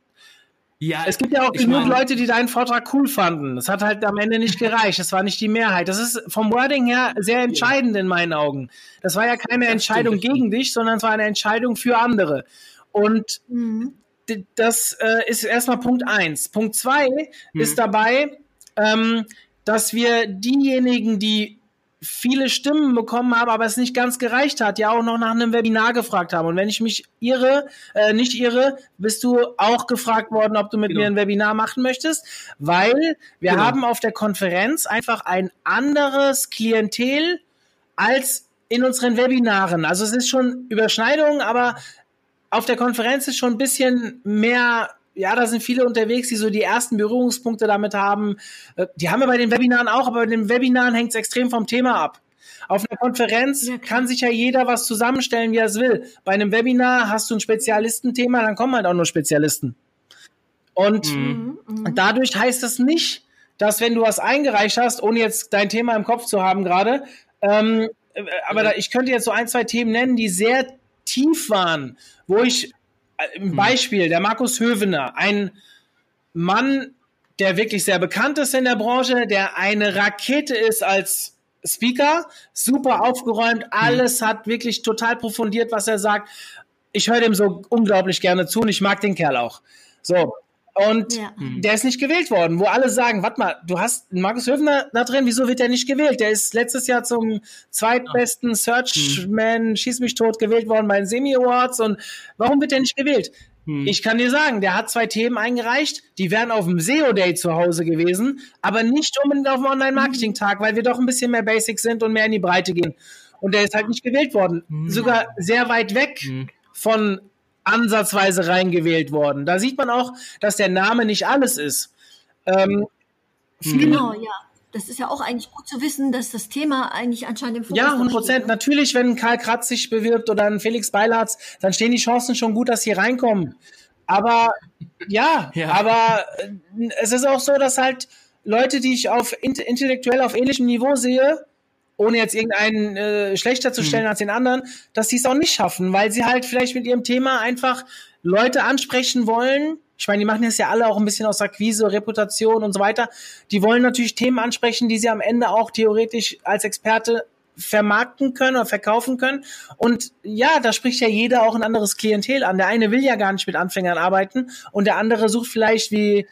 Ja, es gibt ja auch genug meine, Leute, die deinen Vortrag cool fanden. Das hat halt am Ende nicht gereicht. Das war nicht die Mehrheit. Das ist vom Wording her sehr entscheidend in meinen Augen. Das war ja keine Entscheidung gegen dich, sondern es war eine Entscheidung für andere. Und mhm. das äh, ist erstmal Punkt eins. Punkt zwei mhm. ist dabei, ähm, dass wir diejenigen, die viele Stimmen bekommen habe, aber es nicht ganz gereicht hat, ja auch noch nach einem Webinar gefragt haben. Und wenn ich mich irre, äh, nicht irre, bist du auch gefragt worden, ob du mit genau. mir ein Webinar machen möchtest, weil wir genau. haben auf der Konferenz einfach ein anderes Klientel als in unseren Webinaren. Also es ist schon Überschneidung, aber auf der Konferenz ist schon ein bisschen mehr ja, da sind viele unterwegs, die so die ersten Berührungspunkte damit haben. Äh, die haben wir bei den Webinaren auch, aber bei den Webinaren hängt es extrem vom Thema ab. Auf einer Konferenz kann sich ja jeder was zusammenstellen, wie er es will. Bei einem Webinar hast du ein Spezialistenthema, dann kommen halt auch nur Spezialisten. Und mhm. mhm. dadurch heißt es nicht, dass wenn du was eingereicht hast, ohne jetzt dein Thema im Kopf zu haben gerade, ähm, äh, aber da, ich könnte jetzt so ein, zwei Themen nennen, die sehr tief waren, wo ich Ein hm. Beispiel, der Markus Hövener, ein Mann, der wirklich sehr bekannt ist in der Branche, der eine Rakete ist als Speaker, super aufgeräumt, alles hat wirklich total profundiert, was er sagt. Ich höre dem so unglaublich gerne zu und ich mag den Kerl auch. So. Und ja. Mhm. der ist nicht gewählt worden, wo alle sagen, warte mal, du hast Markus Höfner da drin, wieso wird der nicht gewählt? Der ist letztes Jahr zum zweitbesten Searchman, mhm. schieß mich tot, gewählt worden bei den Semi Awards und warum wird der nicht gewählt? Hm. Ich kann dir sagen, der hat zwei Themen eingereicht, die wären auf dem SEO Day zu Hause gewesen, aber nicht unbedingt auf dem Online-Marketing-Tag, weil wir doch ein bisschen mehr Basics sind und mehr in die Breite gehen. Und der ist halt nicht gewählt worden. Hm. Sogar sehr weit weg hm. von ansatzweise reingewählt worden. Da sieht man auch, dass der Name nicht alles ist. Ähm, genau, ja das ist ja auch eigentlich gut zu wissen, dass das Thema eigentlich anscheinend im Fokus Ja, 100 Prozent. Ne? Natürlich, wenn Karl Kratz sich bewirbt oder ein Felix Beilatz, dann stehen die Chancen schon gut, dass sie reinkommen. Aber ja, ja, aber äh, es ist auch so, dass halt Leute, die ich auf intellektuell auf ähnlichem Niveau sehe, ohne jetzt irgendeinen äh, schlechter zu stellen hm. als den anderen, dass sie es auch nicht schaffen, weil sie halt vielleicht mit ihrem Thema einfach Leute ansprechen wollen, ich meine, die machen das ja alle auch ein bisschen aus Akquise, Reputation und so weiter. Die wollen natürlich Themen ansprechen, die sie am Ende auch theoretisch als Experte vermarkten können oder verkaufen können. Und ja, da spricht ja jeder auch ein anderes Klientel an. Der eine will ja gar nicht mit Anfängern arbeiten und der andere sucht vielleicht wie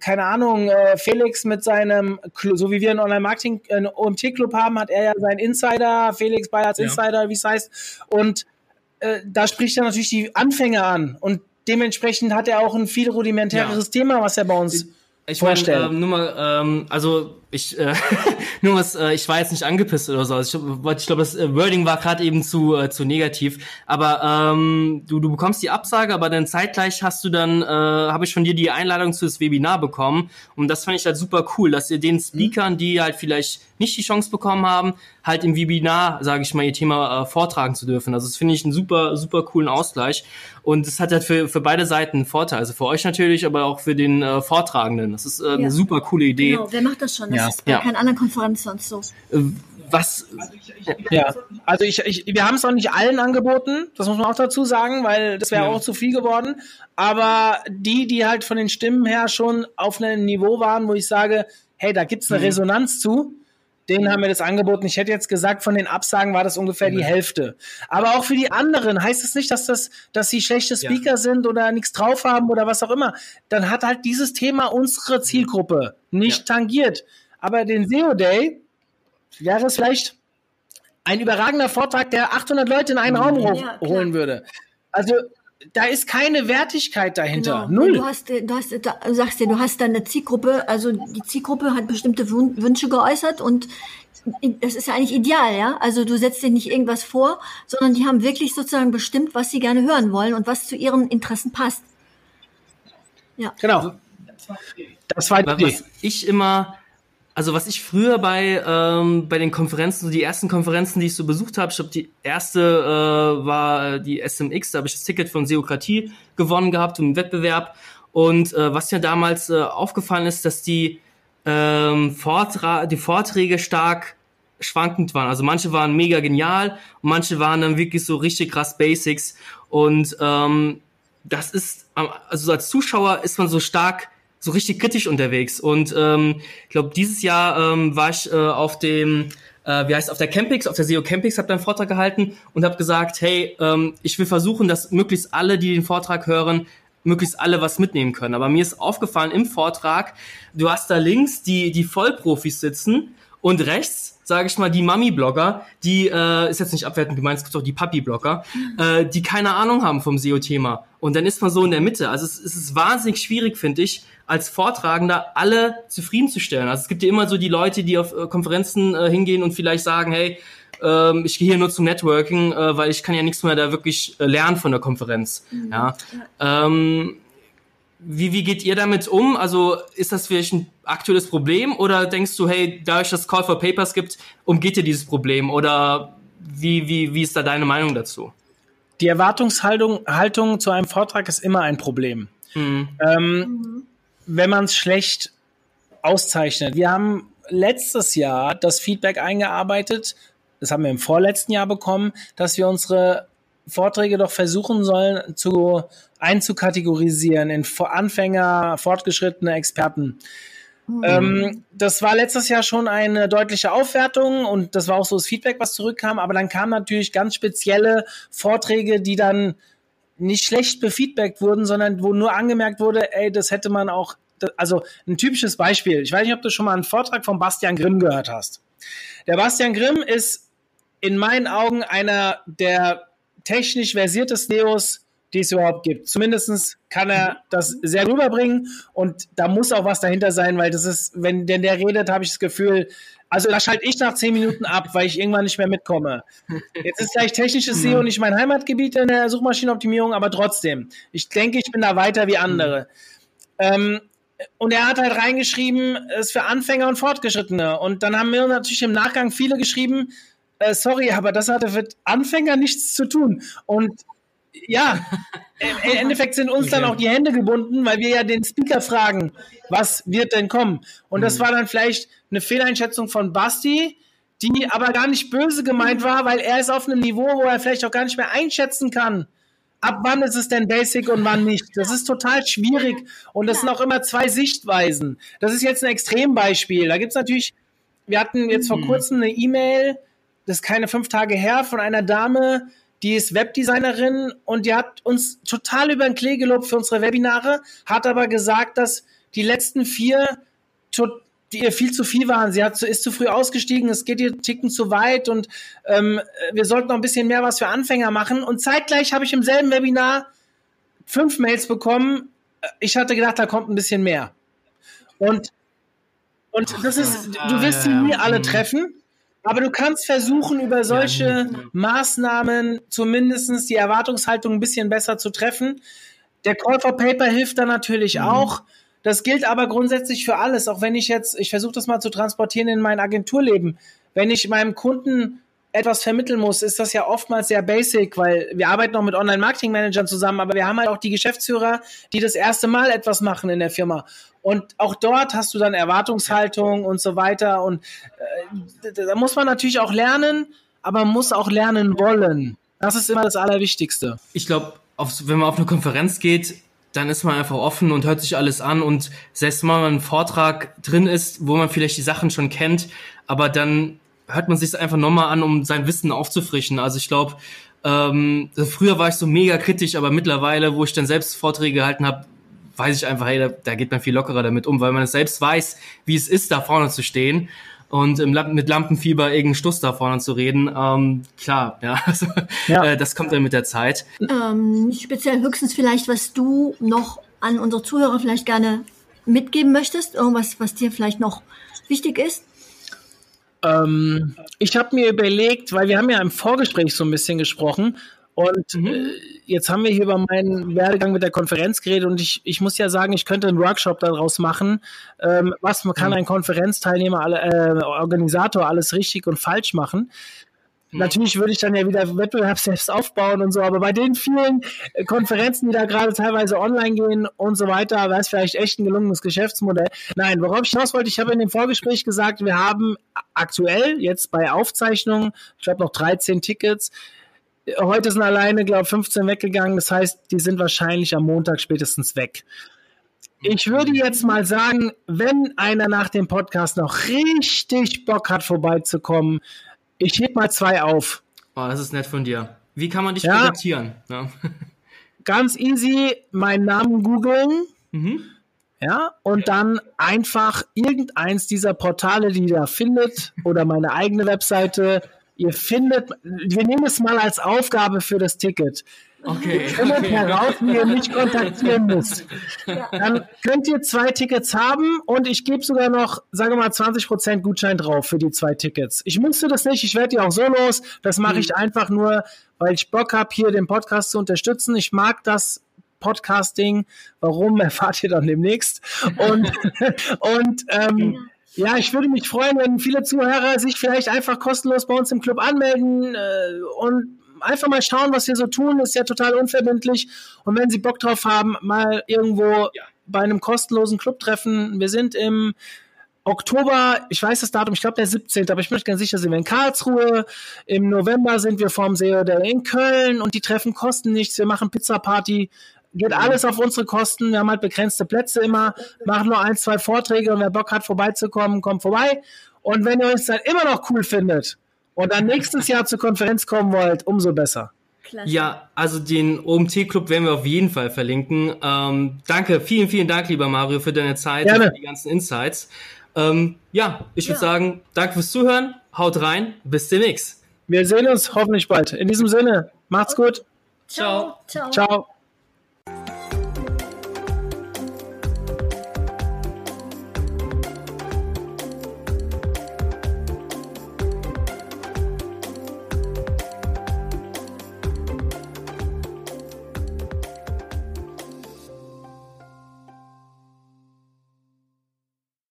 keine Ahnung, äh, Felix mit seinem, so wie wir einen Online-Marketing, einen OMT-Club haben, hat er ja seinen Insider, Felix Bayer als Insider, ja. wie es heißt. Und äh, da spricht er natürlich die Anfänger an. Und dementsprechend hat er auch ein viel rudimentäres ja. Thema, was er bei uns ich vorstellt. Mein, ähm, nur mal, ähm, also ich äh, nur was, äh, ich war jetzt nicht angepisst oder so. Also ich, ich glaube, das äh, Wording war gerade eben zu äh, zu negativ. Aber ähm, du du bekommst die Absage, aber dann zeitgleich hast du dann äh, habe ich von dir die Einladung zu das Webinar bekommen und das fand ich halt super cool, dass ihr den Speakern, die halt vielleicht nicht die Chance bekommen haben, halt im Webinar, sage ich mal, ihr Thema äh, vortragen zu dürfen. Also das finde ich einen super super coolen Ausgleich und es hat halt für für beide Seiten einen Vorteil. Also für euch natürlich, aber auch für den äh, Vortragenden. Das ist äh, eine super coole Idee. Genau, wer macht das schon? Das ja ist bei ja. keiner anderen Konferenz sonst so. Äh, was? Ja, also ich, ich, wir haben es noch nicht allen angeboten, das muss man auch dazu sagen, weil das wäre ja. auch zu viel geworden. Aber die, die halt von den Stimmen her schon auf einem Niveau waren, wo ich sage, hey, da gibt's eine mhm. Resonanz zu, denen haben wir das angeboten. Ich hätte jetzt gesagt, von den Absagen war das ungefähr mhm. die Hälfte. Aber auch für die anderen heißt es nicht, dass das, dass sie schlechte Speaker ja. sind oder nichts drauf haben oder was auch immer. Dann hat halt dieses Thema unsere Zielgruppe nicht ja. tangiert. Aber den SEO Day wäre es vielleicht ein überragender Vortrag, der 800 Leute in einen mhm. Raum ja, holen würde. Also da ist keine Wertigkeit dahinter. Genau. Null. Du, hast, du, hast, du sagst ja, du hast da eine Zielgruppe, also die Zielgruppe hat bestimmte Wünsche geäußert und das ist ja eigentlich ideal, ja. Also du setzt dir nicht irgendwas vor, sondern die haben wirklich sozusagen bestimmt, was sie gerne hören wollen und was zu ihren Interessen passt. Ja. Genau. Das war die Idee. Was ich immer also was ich früher bei ähm, bei den Konferenzen, so die ersten Konferenzen, die ich so besucht habe, ich glaube die erste äh, war die SMX, da habe ich das Ticket von Seokratie gewonnen gehabt im Wettbewerb. Und äh, was mir damals äh, aufgefallen ist, dass die ähm, Vortra die Vorträge stark schwankend waren. Also manche waren mega genial und manche waren dann wirklich so richtig krass Basics. Und ähm, das ist, also als Zuschauer ist man so stark so richtig kritisch unterwegs. Und ähm, ich glaube, dieses Jahr ähm, war ich äh, auf dem, äh, wie heißt auf der Campix, auf der SEO Campix, habe da einen Vortrag gehalten und habe gesagt, hey, ähm, ich will versuchen, dass möglichst alle, die den Vortrag hören, möglichst alle was mitnehmen können. Aber mir ist aufgefallen im Vortrag, du hast da links die, die Vollprofis sitzen und rechts, sage ich mal, die Mami-Blogger, die, äh, ist jetzt nicht abwertend gemeint, es gibt auch die Papi-Blogger, äh, die keine Ahnung haben vom SEO-Thema. Und dann ist man so in der Mitte. Also es, es ist wahnsinnig schwierig, finde ich, als Vortragender alle zufriedenzustellen. Also es gibt ja immer so die Leute, die auf äh, Konferenzen äh, hingehen und vielleicht sagen, hey, ähm, ich gehe hier nur zum Networking, äh, weil ich kann ja nichts mehr da wirklich äh, lernen von der Konferenz. Mhm. Ja. Ähm, wie, wie geht ihr damit um? Also ist das vielleicht ein aktuelles Problem oder denkst du, hey, dadurch, dass es Call for Papers gibt, umgeht ihr dieses Problem? Oder wie, wie, wie ist da deine Meinung dazu? Die Erwartungshaltung Haltung zu einem Vortrag ist immer ein Problem. Mhm. Ähm, wenn man es schlecht auszeichnet. Wir haben letztes Jahr das Feedback eingearbeitet, das haben wir im vorletzten Jahr bekommen, dass wir unsere Vorträge doch versuchen sollen zu einzukategorisieren in Anfänger, fortgeschrittene Experten. Mhm. Ähm, das war letztes Jahr schon eine deutliche Aufwertung und das war auch so das Feedback, was zurückkam. Aber dann kamen natürlich ganz spezielle Vorträge, die dann nicht schlecht befeedbackt wurden, sondern wo nur angemerkt wurde, ey, das hätte man auch, also ein typisches Beispiel. Ich weiß nicht, ob du schon mal einen Vortrag von Bastian Grimm gehört hast. Der Bastian Grimm ist in meinen Augen einer der technisch versiertesten Neos, die es überhaupt gibt. Zumindest kann er das sehr rüberbringen und da muss auch was dahinter sein, weil das ist, wenn denn der redet, habe ich das Gefühl, also da schalte ich nach zehn Minuten ab, weil ich irgendwann nicht mehr mitkomme. Jetzt ist vielleicht technisches SEO nicht mein Heimatgebiet in der Suchmaschinenoptimierung, aber trotzdem. Ich denke, ich bin da weiter wie andere. Ähm, und er hat halt reingeschrieben, es ist für Anfänger und Fortgeschrittene. Und dann haben mir natürlich im Nachgang viele geschrieben, äh, sorry, aber das hatte für Anfänger nichts zu tun. Und ja, im Endeffekt sind uns dann auch die Hände gebunden, weil wir ja den Speaker fragen, was wird denn kommen? Und das mhm. war dann vielleicht eine Fehleinschätzung von Basti, die aber gar nicht böse gemeint war, weil er ist auf einem Niveau, wo er vielleicht auch gar nicht mehr einschätzen kann. Ab wann ist es denn basic und wann nicht? Das ist total schwierig und das sind auch immer zwei Sichtweisen. Das ist jetzt ein Extrembeispiel. Da gibt es natürlich, wir hatten jetzt vor mhm. kurzem eine E-Mail, das ist keine fünf Tage her, von einer Dame, die ist Webdesignerin und die hat uns total über den Klee gelobt für unsere Webinare, hat aber gesagt, dass die letzten vier die ihr viel zu viel waren. Sie hat, ist zu früh ausgestiegen, es geht ihr Ticken zu weit und ähm, wir sollten noch ein bisschen mehr was für Anfänger machen. Und zeitgleich habe ich im selben Webinar fünf Mails bekommen. Ich hatte gedacht, da kommt ein bisschen mehr. Und, und das ist, du wirst sie nie alle treffen. Aber du kannst versuchen, über solche Maßnahmen zumindest die Erwartungshaltung ein bisschen besser zu treffen. Der Call for Paper hilft da natürlich mhm. auch. Das gilt aber grundsätzlich für alles. Auch wenn ich jetzt, ich versuche das mal zu transportieren in mein Agenturleben. Wenn ich meinem Kunden etwas vermitteln muss, ist das ja oftmals sehr basic, weil wir arbeiten noch mit Online-Marketing-Managern zusammen, aber wir haben halt auch die Geschäftsführer, die das erste Mal etwas machen in der Firma. Und auch dort hast du dann Erwartungshaltung und so weiter. Und äh, da muss man natürlich auch lernen, aber man muss auch lernen wollen. Das ist immer das Allerwichtigste. Ich glaube, wenn man auf eine Konferenz geht, dann ist man einfach offen und hört sich alles an und selbst wenn man ein Vortrag drin ist, wo man vielleicht die Sachen schon kennt, aber dann hört man sich einfach nochmal an, um sein Wissen aufzufrischen. Also ich glaube, ähm, früher war ich so mega kritisch, aber mittlerweile, wo ich dann selbst Vorträge gehalten habe, weiß ich einfach, hey, da, da geht man viel lockerer damit um, weil man es selbst weiß, wie es ist, da vorne zu stehen und im, mit Lampenfieber irgendeinen Stuss da vorne zu reden. Ähm, klar, ja, also, ja. Äh, das kommt dann mit der Zeit. Ähm, speziell höchstens vielleicht, was du noch an unsere Zuhörer vielleicht gerne mitgeben möchtest, irgendwas, was dir vielleicht noch wichtig ist? Ähm, ich habe mir überlegt, weil wir haben ja im Vorgespräch so ein bisschen gesprochen, und mhm. äh, jetzt haben wir hier über meinen Werdegang mit der Konferenz geredet und ich, ich muss ja sagen, ich könnte einen Workshop daraus machen. Ähm, was kann mhm. ein Konferenzteilnehmer, alle, äh, Organisator alles richtig und falsch machen? Mhm. Natürlich würde ich dann ja wieder Wettbewerb selbst aufbauen und so, aber bei den vielen äh, Konferenzen, die da gerade teilweise online gehen und so weiter, wäre es vielleicht echt ein gelungenes Geschäftsmodell. Nein, worauf ich hinaus wollte, ich habe in dem Vorgespräch gesagt, wir haben aktuell jetzt bei Aufzeichnungen, ich glaube noch 13 Tickets, Heute sind alleine, glaube ich, 15 weggegangen. Das heißt, die sind wahrscheinlich am Montag spätestens weg. Ich würde jetzt mal sagen, wenn einer nach dem Podcast noch richtig Bock hat, vorbeizukommen, ich heb mal zwei auf. Oh, das ist nett von dir. Wie kann man dich ja, kontaktieren? Ja. Ganz easy, meinen Namen googeln. Mhm. Ja, und dann einfach irgendeins dieser Portale, die ihr da findet, oder meine eigene Webseite ihr findet, wir nehmen es mal als Aufgabe für das Ticket. Okay. Ihr findet okay. heraus, wie ihr mich kontaktieren müsst. Ja. Dann könnt ihr zwei Tickets haben und ich gebe sogar noch, sage mal, 20% Gutschein drauf für die zwei Tickets. Ich musste das nicht, ich werde die auch so los. Das mache ich mhm. einfach nur, weil ich Bock habe, hier den Podcast zu unterstützen. Ich mag das Podcasting. Warum, erfahrt ihr dann demnächst. Und, und ähm, ja, ich würde mich freuen, wenn viele Zuhörer sich vielleicht einfach kostenlos bei uns im Club anmelden äh, und einfach mal schauen, was wir so tun. Ist ja total unverbindlich. Und wenn Sie Bock drauf haben, mal irgendwo ja. bei einem kostenlosen Club treffen. Wir sind im Oktober, ich weiß das Datum, ich glaube der 17., aber ich möchte ganz sicher sind wir in Karlsruhe. Im November sind wir vorm Seehotel in Köln und die Treffen kosten nichts. Wir machen Pizza-Party. Geht alles auf unsere Kosten. Wir haben halt begrenzte Plätze immer, machen nur ein, zwei Vorträge und wer Bock hat, vorbeizukommen, kommt vorbei. Und wenn ihr uns dann immer noch cool findet und dann nächstes Jahr zur Konferenz kommen wollt, umso besser. Klasse. Ja, also den OMT-Club werden wir auf jeden Fall verlinken. Ähm, danke, vielen, vielen Dank, lieber Mario, für deine Zeit Gerne. und für die ganzen Insights. Ähm, ja, ich würde ja. sagen, danke fürs Zuhören, haut rein, bis demnächst. Wir sehen uns hoffentlich bald. In diesem Sinne, macht's gut. Ciao. Ciao. Ciao.